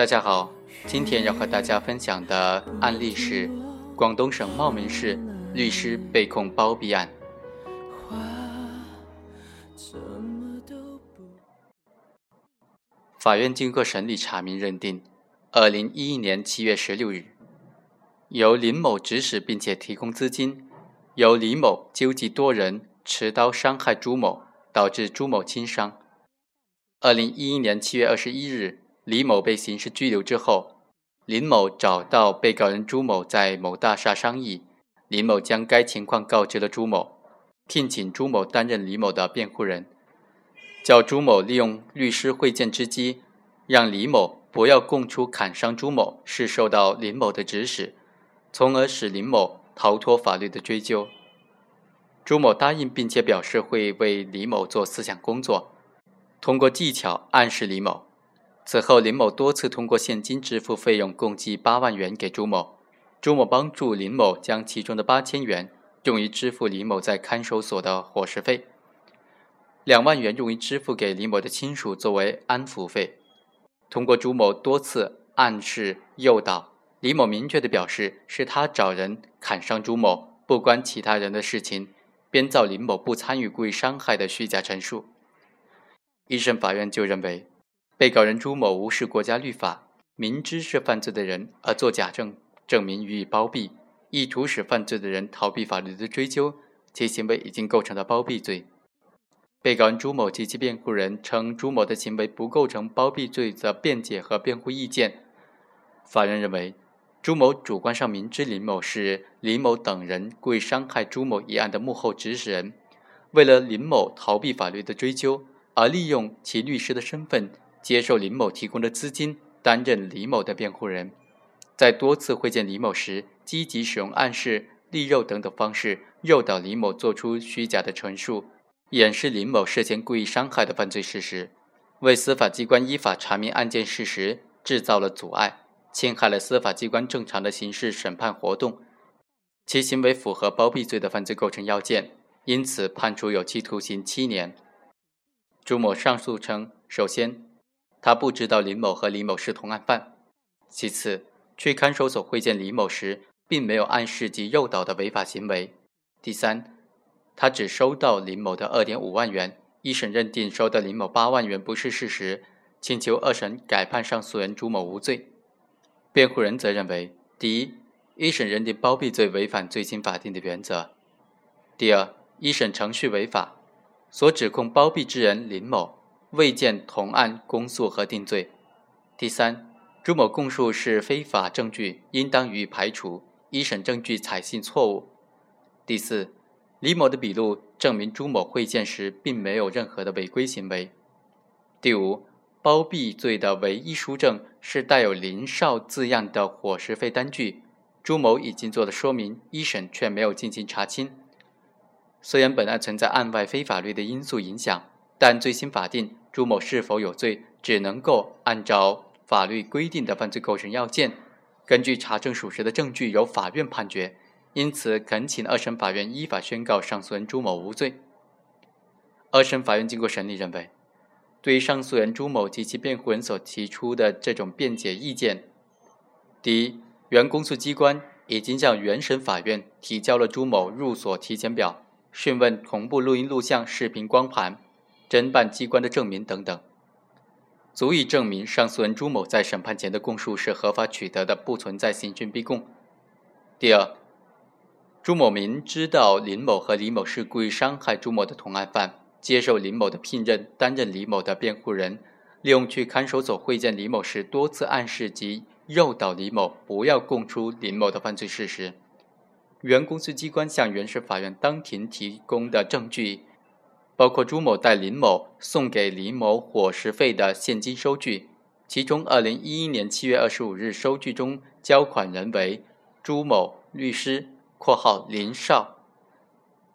大家好，今天要和大家分享的案例是广东省茂名市律师被控包庇案。法院经过审理查明认定，二零一一年七月十六日，由林某指使并且提供资金，由李某纠集多人持刀伤害朱某，导致朱某轻伤。二零一一年七月二十一日。李某被刑事拘留之后，林某找到被告人朱某在某大厦商议，林某将该情况告知了朱某，聘请朱某担任李某的辩护人，叫朱某利用律师会见之机，让李某不要供出砍伤朱某是受到林某的指使，从而使林某逃脱法律的追究。朱某答应，并且表示会为李某做思想工作，通过技巧暗示李某。此后，林某多次通过现金支付费用，共计八万元给朱某。朱某帮助林某将其中的八千元用于支付李某在看守所的伙食费，两万元用于支付给李某的亲属作为安抚费。通过朱某多次暗示诱导，李某明确的表示是他找人砍伤朱某，不关其他人的事情，编造林某不参与故意伤害的虚假陈述。一审法院就认为。被告人朱某无视国家律法，明知是犯罪的人而作假证证明予以包庇，意图使犯罪的人逃避法律的追究，其行为已经构成了包庇罪。被告人朱某及其辩护人称朱某的行为不构成包庇罪的辩解和辩护意见。法院认为，朱某主观上明知林某是李某等人故意伤害朱某一案的幕后指使人，为了林某逃避法律的追究，而利用其律师的身份。接受林某提供的资金，担任李某的辩护人，在多次会见李某时，积极使用暗示、利诱等等方式，诱导李某做出虚假的陈述，掩饰林某涉嫌故意伤害的犯罪事实，为司法机关依法查明案件事实制造了阻碍，侵害了司法机关正常的刑事审判活动，其行为符合包庇罪的犯罪构成要件，因此判处有期徒刑七年。朱某上诉称，首先。他不知道林某和李某是同案犯。其次，去看守所会见李某时，并没有暗示及诱导的违法行为。第三，他只收到林某的二点五万元，一审认定收到林某八万元不是事实，请求二审改判上诉人朱某无罪。辩护人则认为：第一，一审认定包庇罪违反罪刑法定的原则；第二，一审程序违法，所指控包庇之人林某。未见同案公诉和定罪。第三，朱某供述是非法证据，应当予以排除。一审证据采信错误。第四，李某的笔录证明朱某会见时并没有任何的违规行为。第五，包庇罪的唯一书证是带有“林少”字样的伙食费单据，朱某已经做了说明，一审却没有进行查清。虽然本案存在案外非法律的因素影响，但最新法定。朱某是否有罪，只能够按照法律规定的犯罪构成要件，根据查证属实的证据由法院判决。因此，恳请二审法院依法宣告上诉人朱某无罪。二审法院经过审理认为，对于上诉人朱某及其辩护人所提出的这种辩解意见，第一，原公诉机关已经向原审法院提交了朱某入所提前表、讯问同步录音录像、视频光盘。侦办机关的证明等等，足以证明上诉人朱某在审判前的供述是合法取得的，不存在刑讯逼供。第二，朱某明知道林某和李某是故意伤害朱某的同案犯，接受林某的聘任，担任李某的辩护人，利用去看守所会见李某时，多次暗示及诱导李某不要供出林某的犯罪事实。原公诉机关向原审法院当庭提供的证据。包括朱某带林某送给李某伙食费的现金收据，其中二零一一年七月二十五日收据中交款人为朱某律师（括号林少）。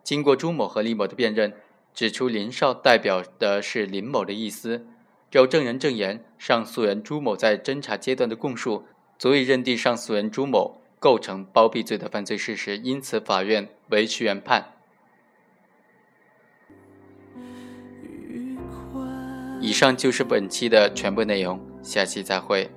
经过朱某和李某的辨认，指出林少代表的是林某的意思。有证人证言，上诉人朱某在侦查阶段的供述足以认定上诉人朱某构成包庇罪的犯罪事实，因此法院维持原判。以上就是本期的全部内容，下期再会。